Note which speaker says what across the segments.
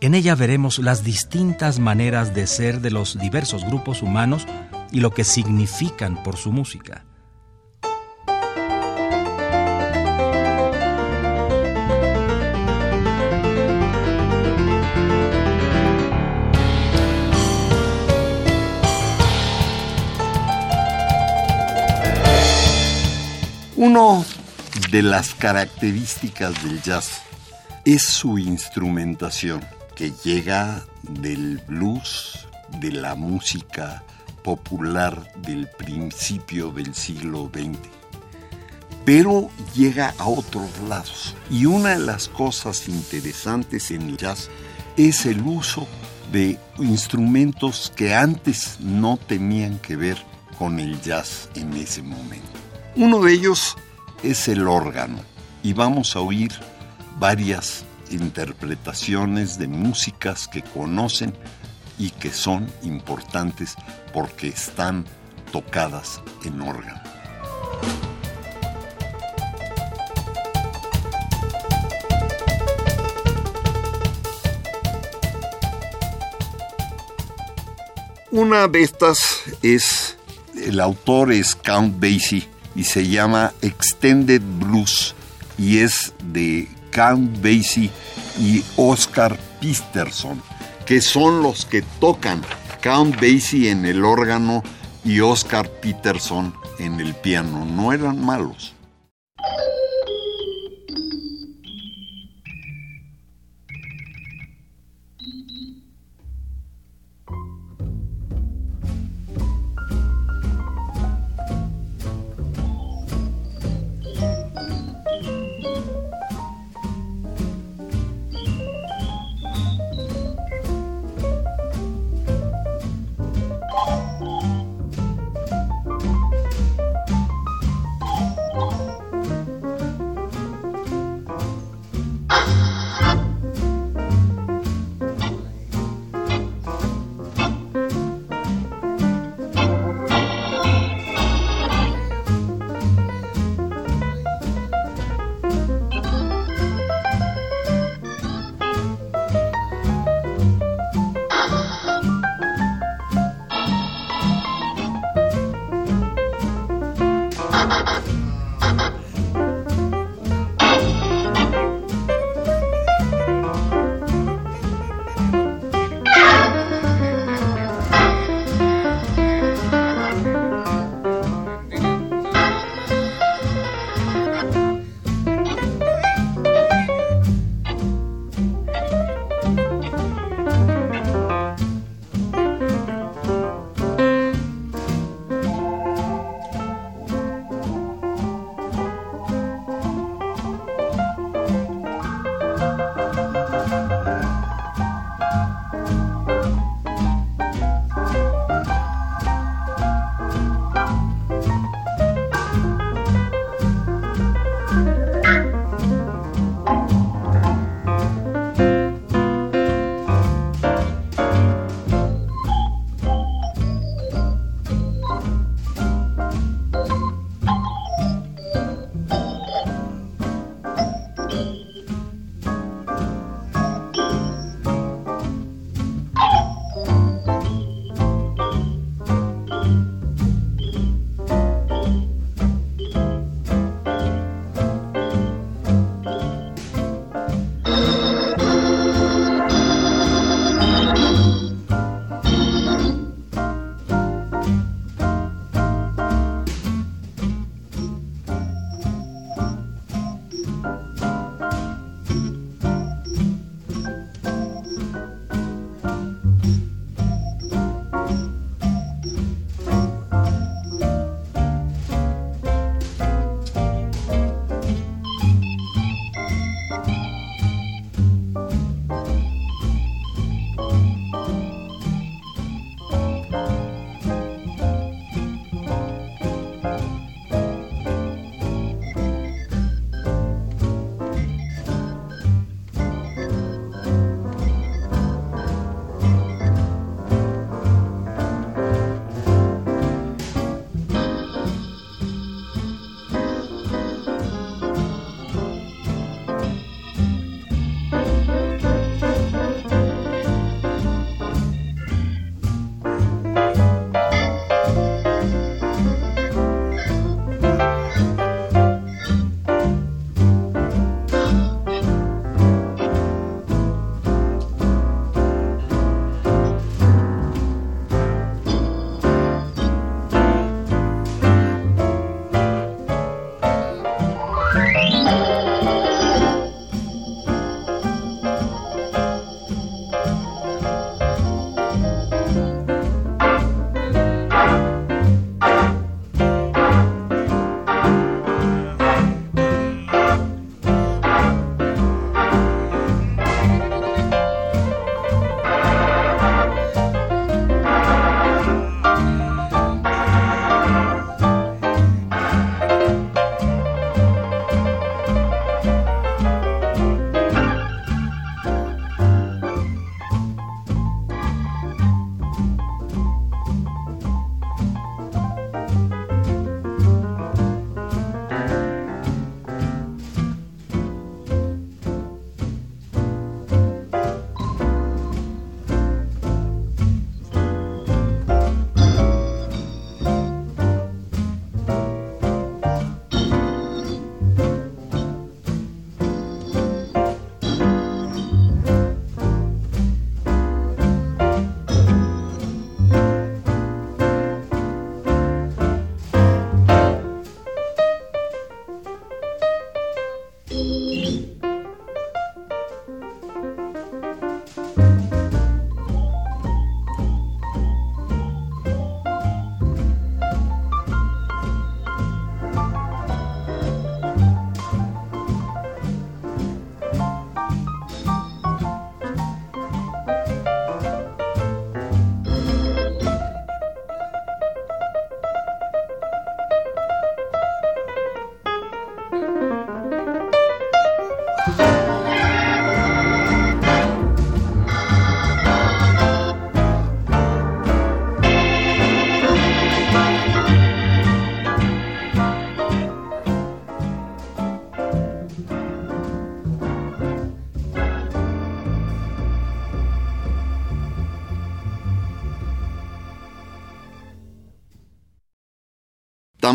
Speaker 1: En ella veremos las distintas maneras de ser de los diversos grupos humanos y lo que significan por su música.
Speaker 2: Uno de las características del jazz es su instrumentación, que llega del blues, de la música popular del principio del siglo XX. Pero llega a otros lados. Y una de las cosas interesantes en el jazz es el uso de instrumentos que antes no tenían que ver con el jazz en ese momento. Uno de ellos es el órgano y vamos a oír varias interpretaciones de músicas que conocen y que son importantes porque están tocadas en órgano. Una de estas es, el autor es Count Basie y se llama Extended Blues y es de Count Basie y Oscar Peterson, que son los que tocan Count Basie en el órgano y Oscar Peterson en el piano. No eran malos.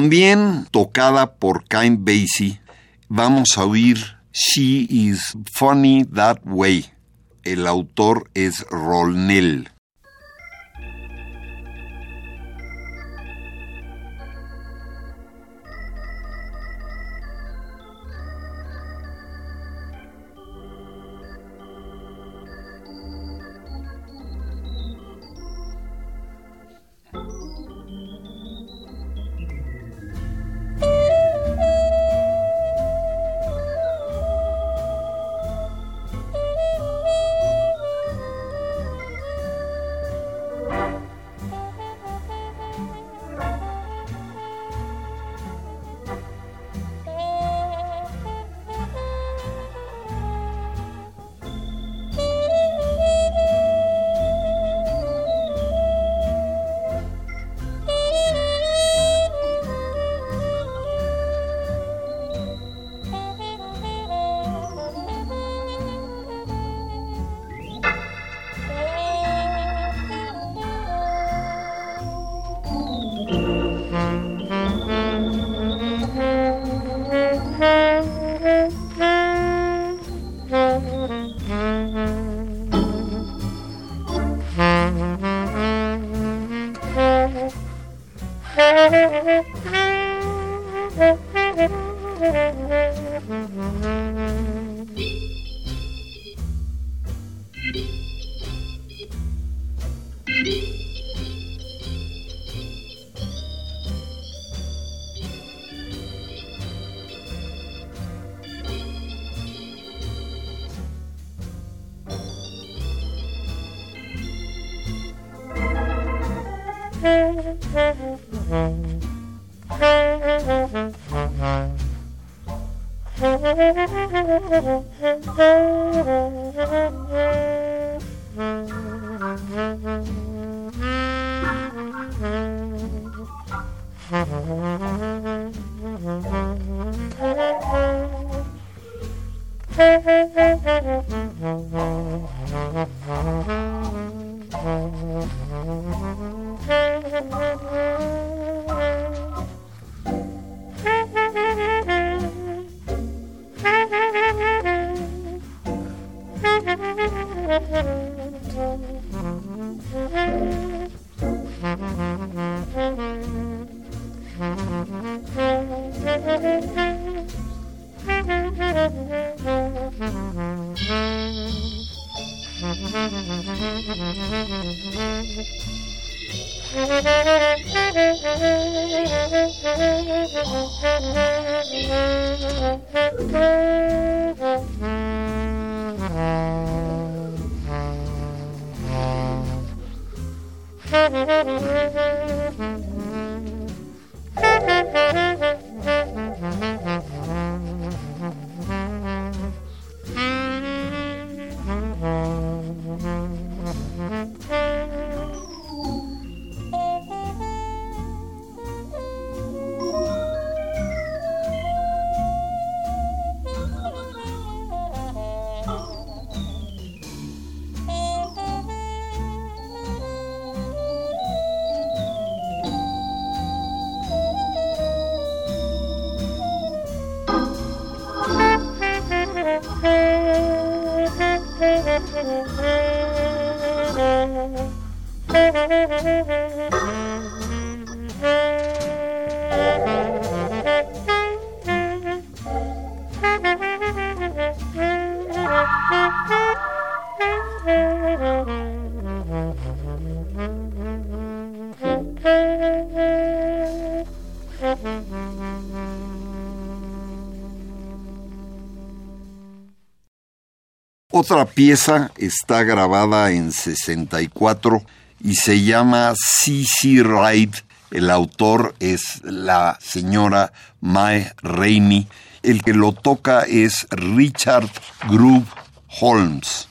Speaker 2: También tocada por Cain Basie, vamos a oír She is Funny That Way. El autor es Rolnell. Mm-hmm. Otra pieza está grabada en 64 y se llama CC Ride. El autor es la señora Mae Rainey. El que lo toca es Richard Groove Holmes.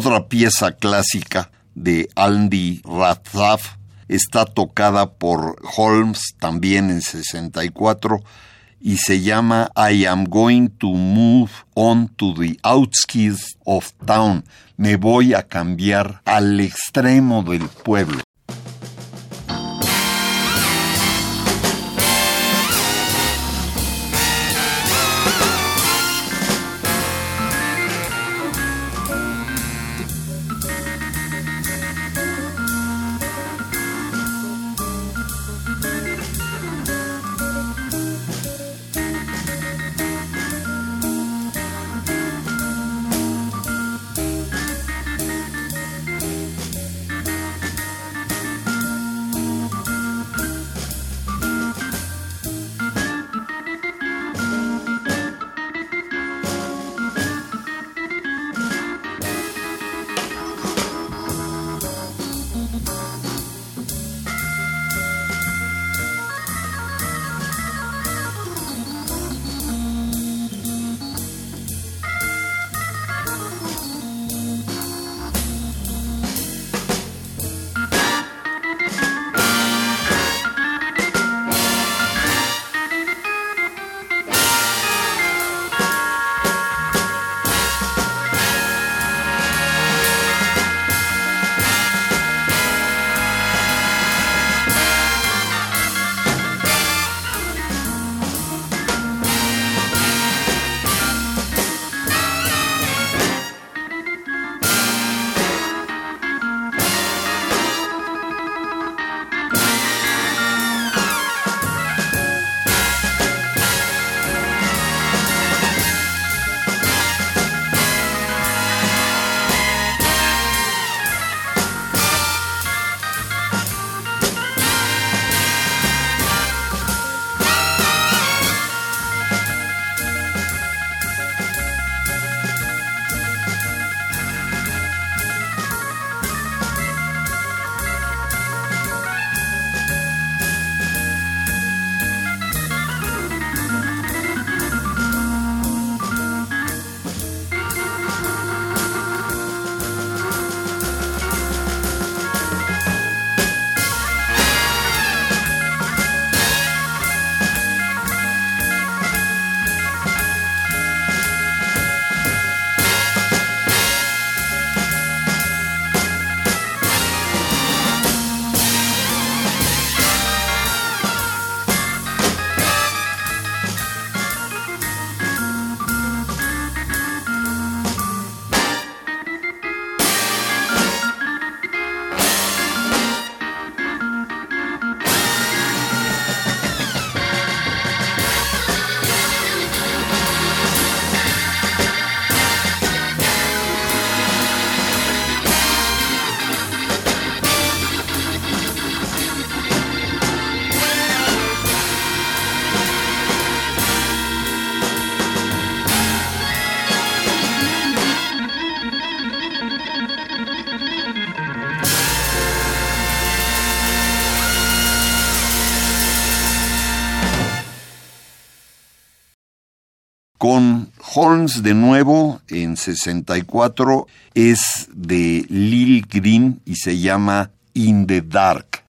Speaker 2: Otra pieza clásica de Andy Rathaf está tocada por Holmes también en 64 y se llama I am going to move on to the outskirts of town. Me voy a cambiar al extremo del pueblo. Holmes de nuevo en 64 es de Lil Green y se llama In the Dark.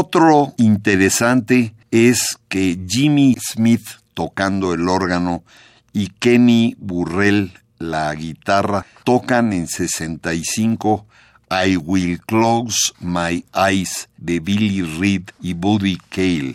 Speaker 2: Otro interesante es que Jimmy Smith tocando el órgano y Kenny Burrell la guitarra tocan en 65 I Will Close My Eyes de Billy Reed y Buddy Cale.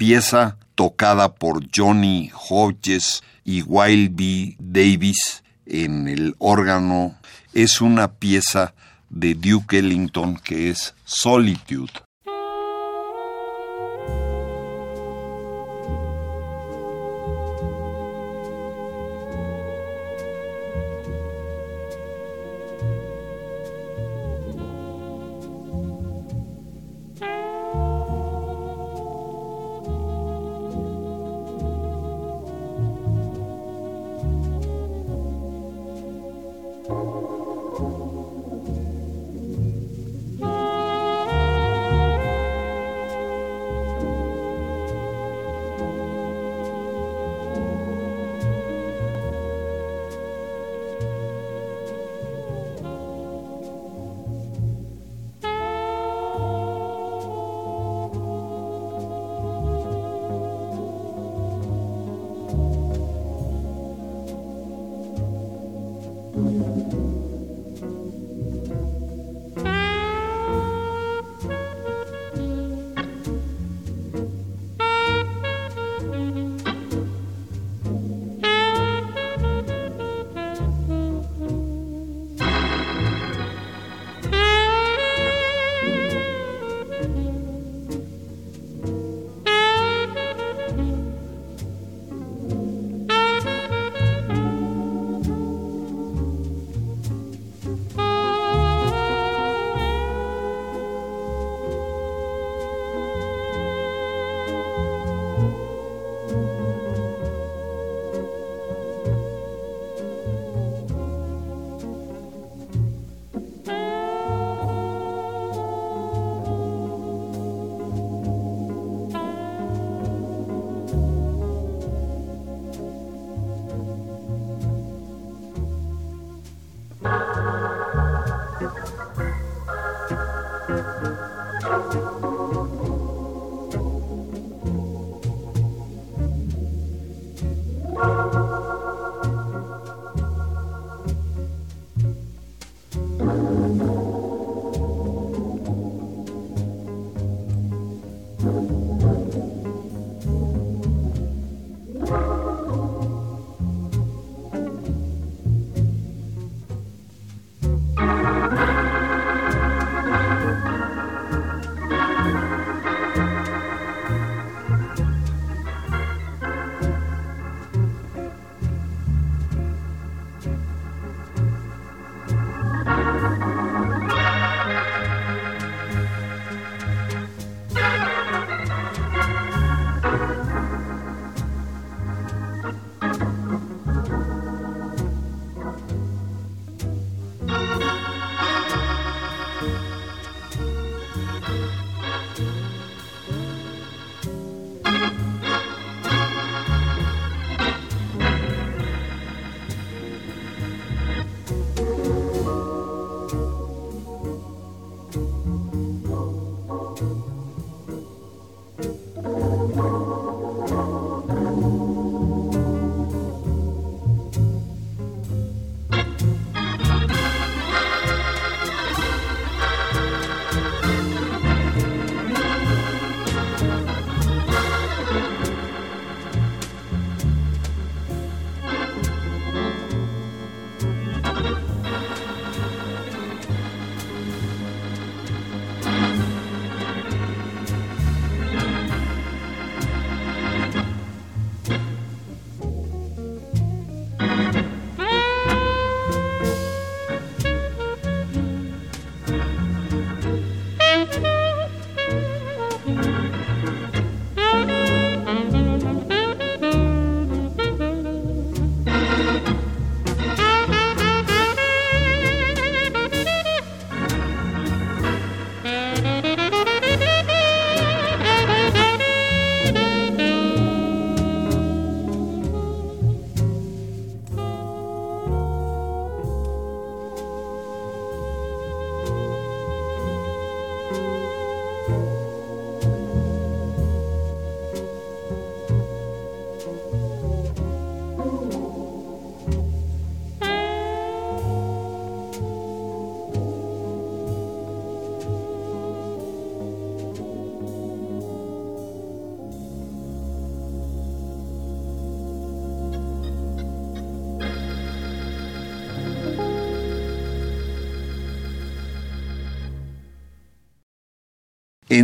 Speaker 2: pieza tocada por Johnny Hodges y Wild B. Davis en el órgano es una pieza de Duke Ellington que es Solitude.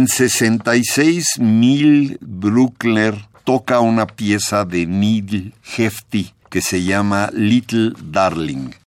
Speaker 2: En 66, Mil Bruckner toca una pieza de Neil Hefti que se llama Little Darling.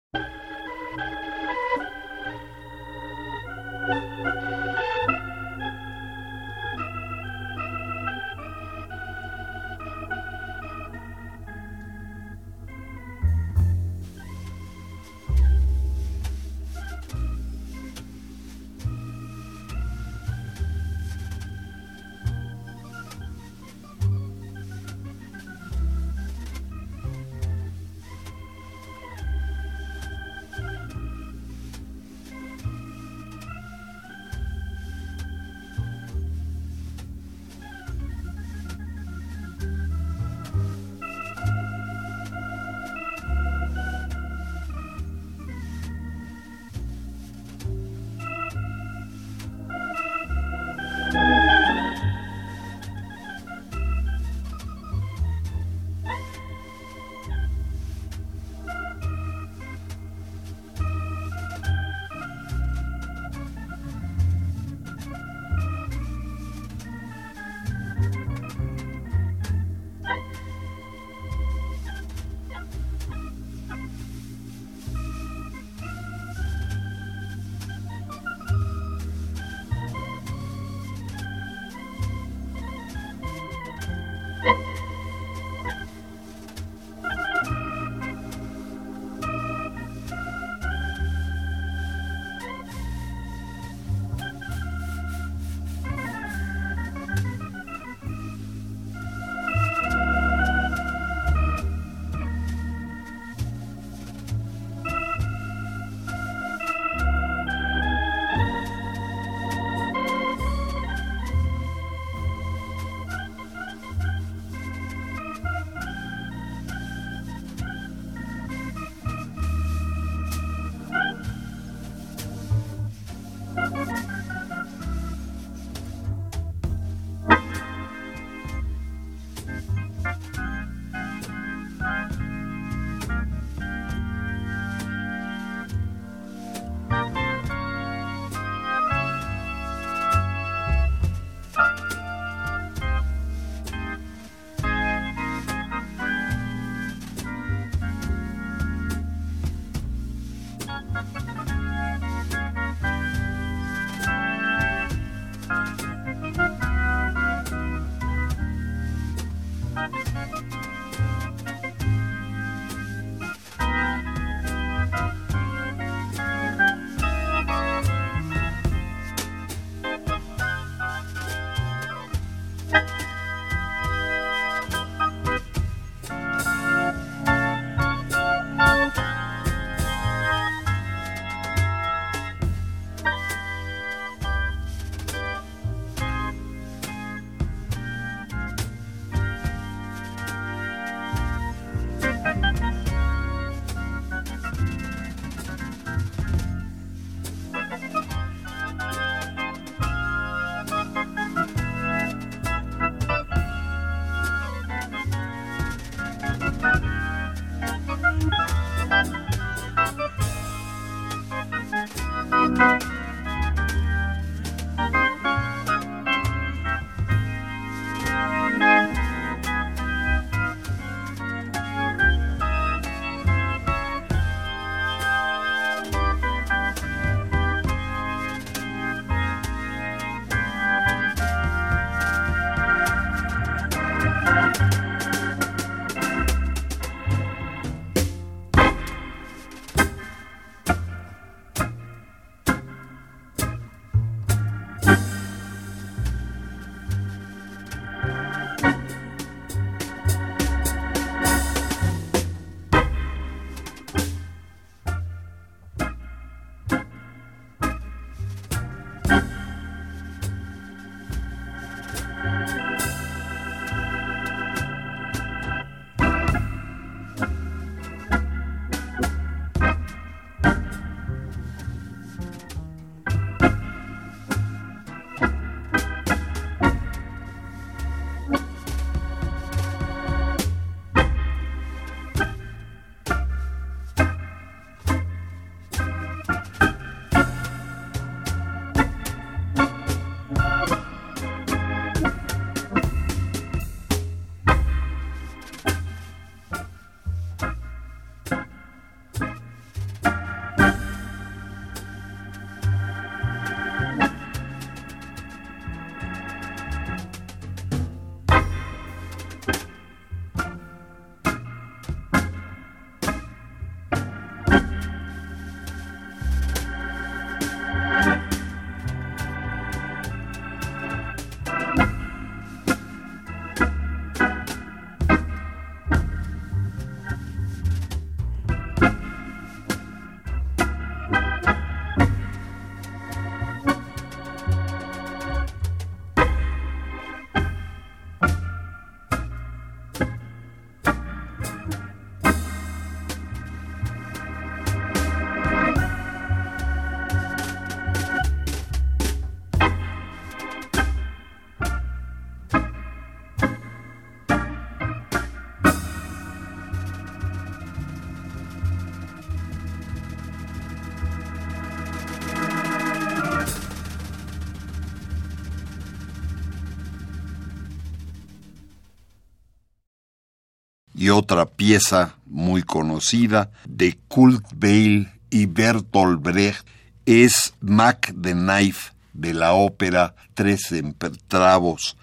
Speaker 2: y otra pieza muy conocida de Kurt Weill y Bertolt Brecht es Mac the Knife de la ópera Tres Empertravos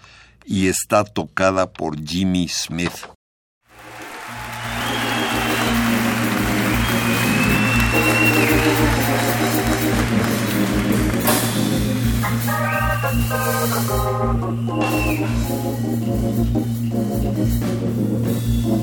Speaker 2: y está tocada por Jimmy Smith.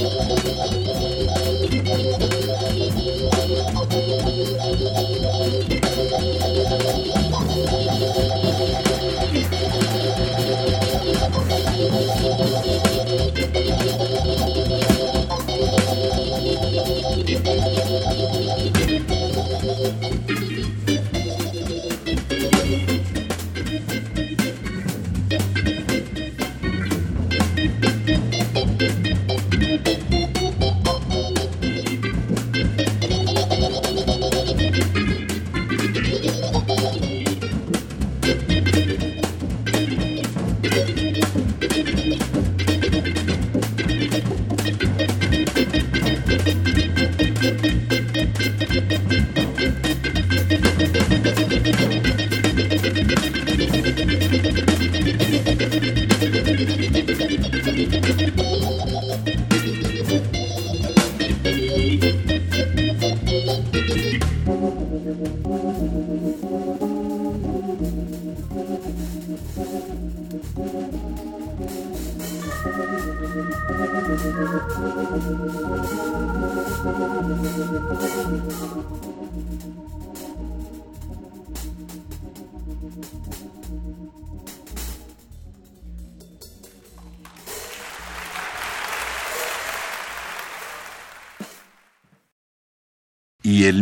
Speaker 2: Oh,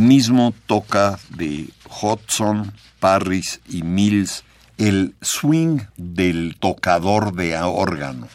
Speaker 2: mismo toca de Hudson, Parris y Mills el swing del tocador de órgano.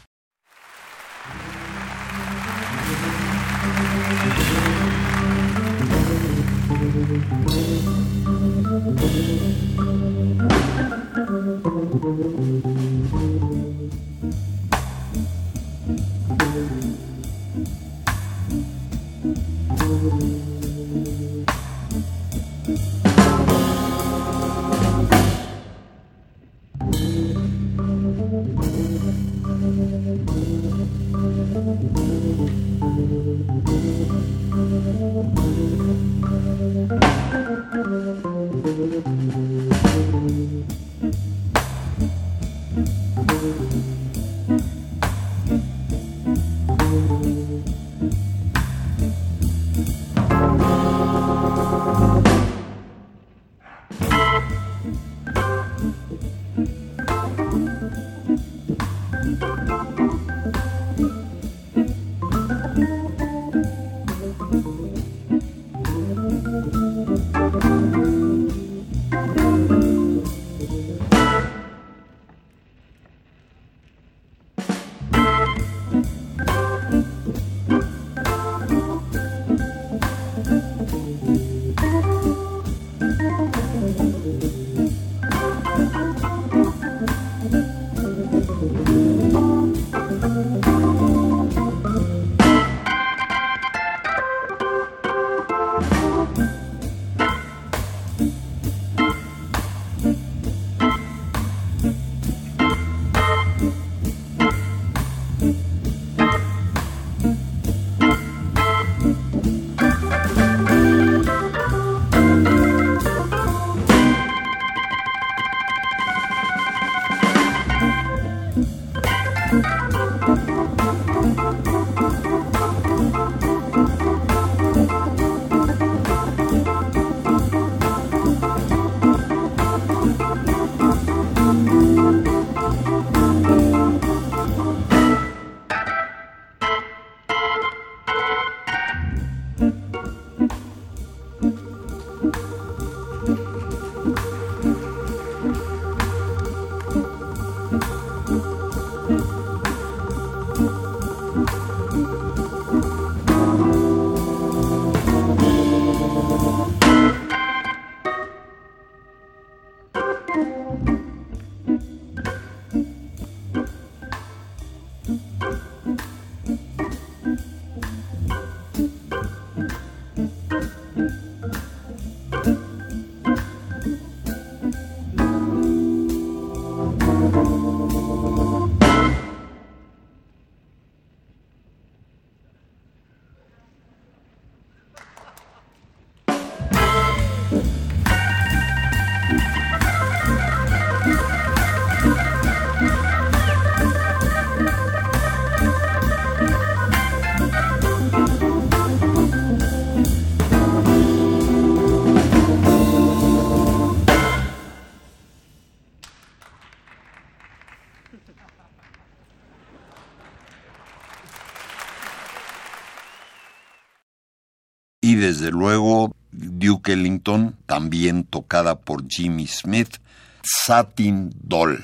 Speaker 2: desde luego Duke Ellington, también tocada por Jimmy Smith, Satin Doll.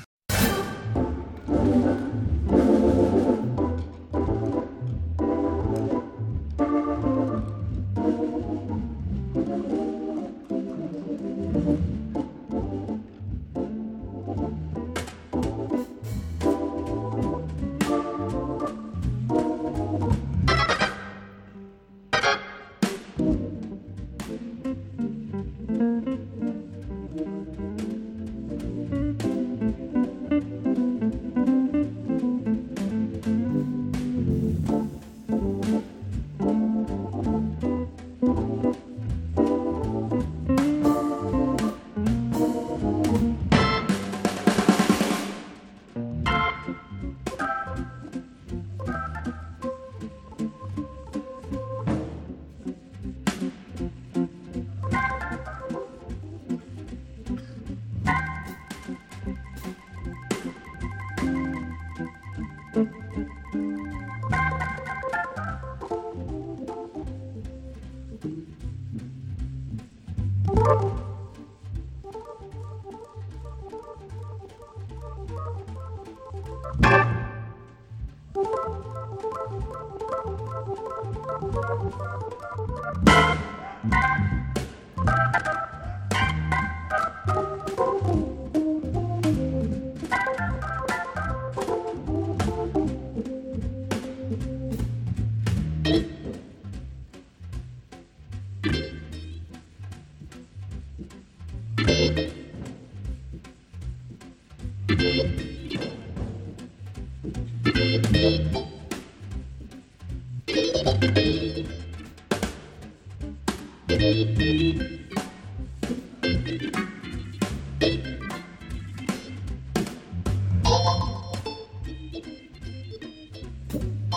Speaker 2: you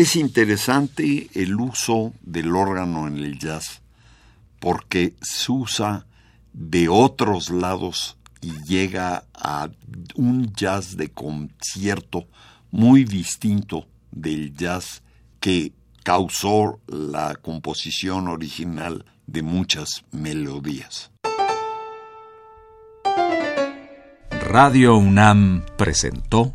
Speaker 2: Es interesante el uso del órgano en el jazz porque se usa de otros lados y llega a un jazz de concierto muy distinto del jazz que causó la composición original de muchas melodías.
Speaker 1: Radio UNAM presentó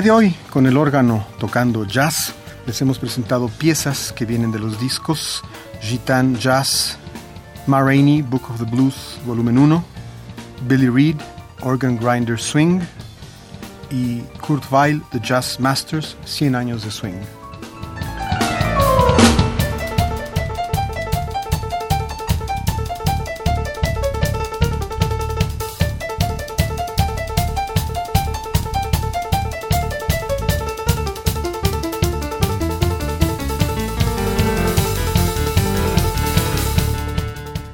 Speaker 3: día de hoy, con el órgano tocando jazz, les hemos presentado piezas que vienen de los discos Gitan Jazz, Ma Rainey, Book of the Blues, volumen 1, Billy Reed, Organ Grinder Swing y Kurt Weill, The Jazz Masters, 100 años de swing.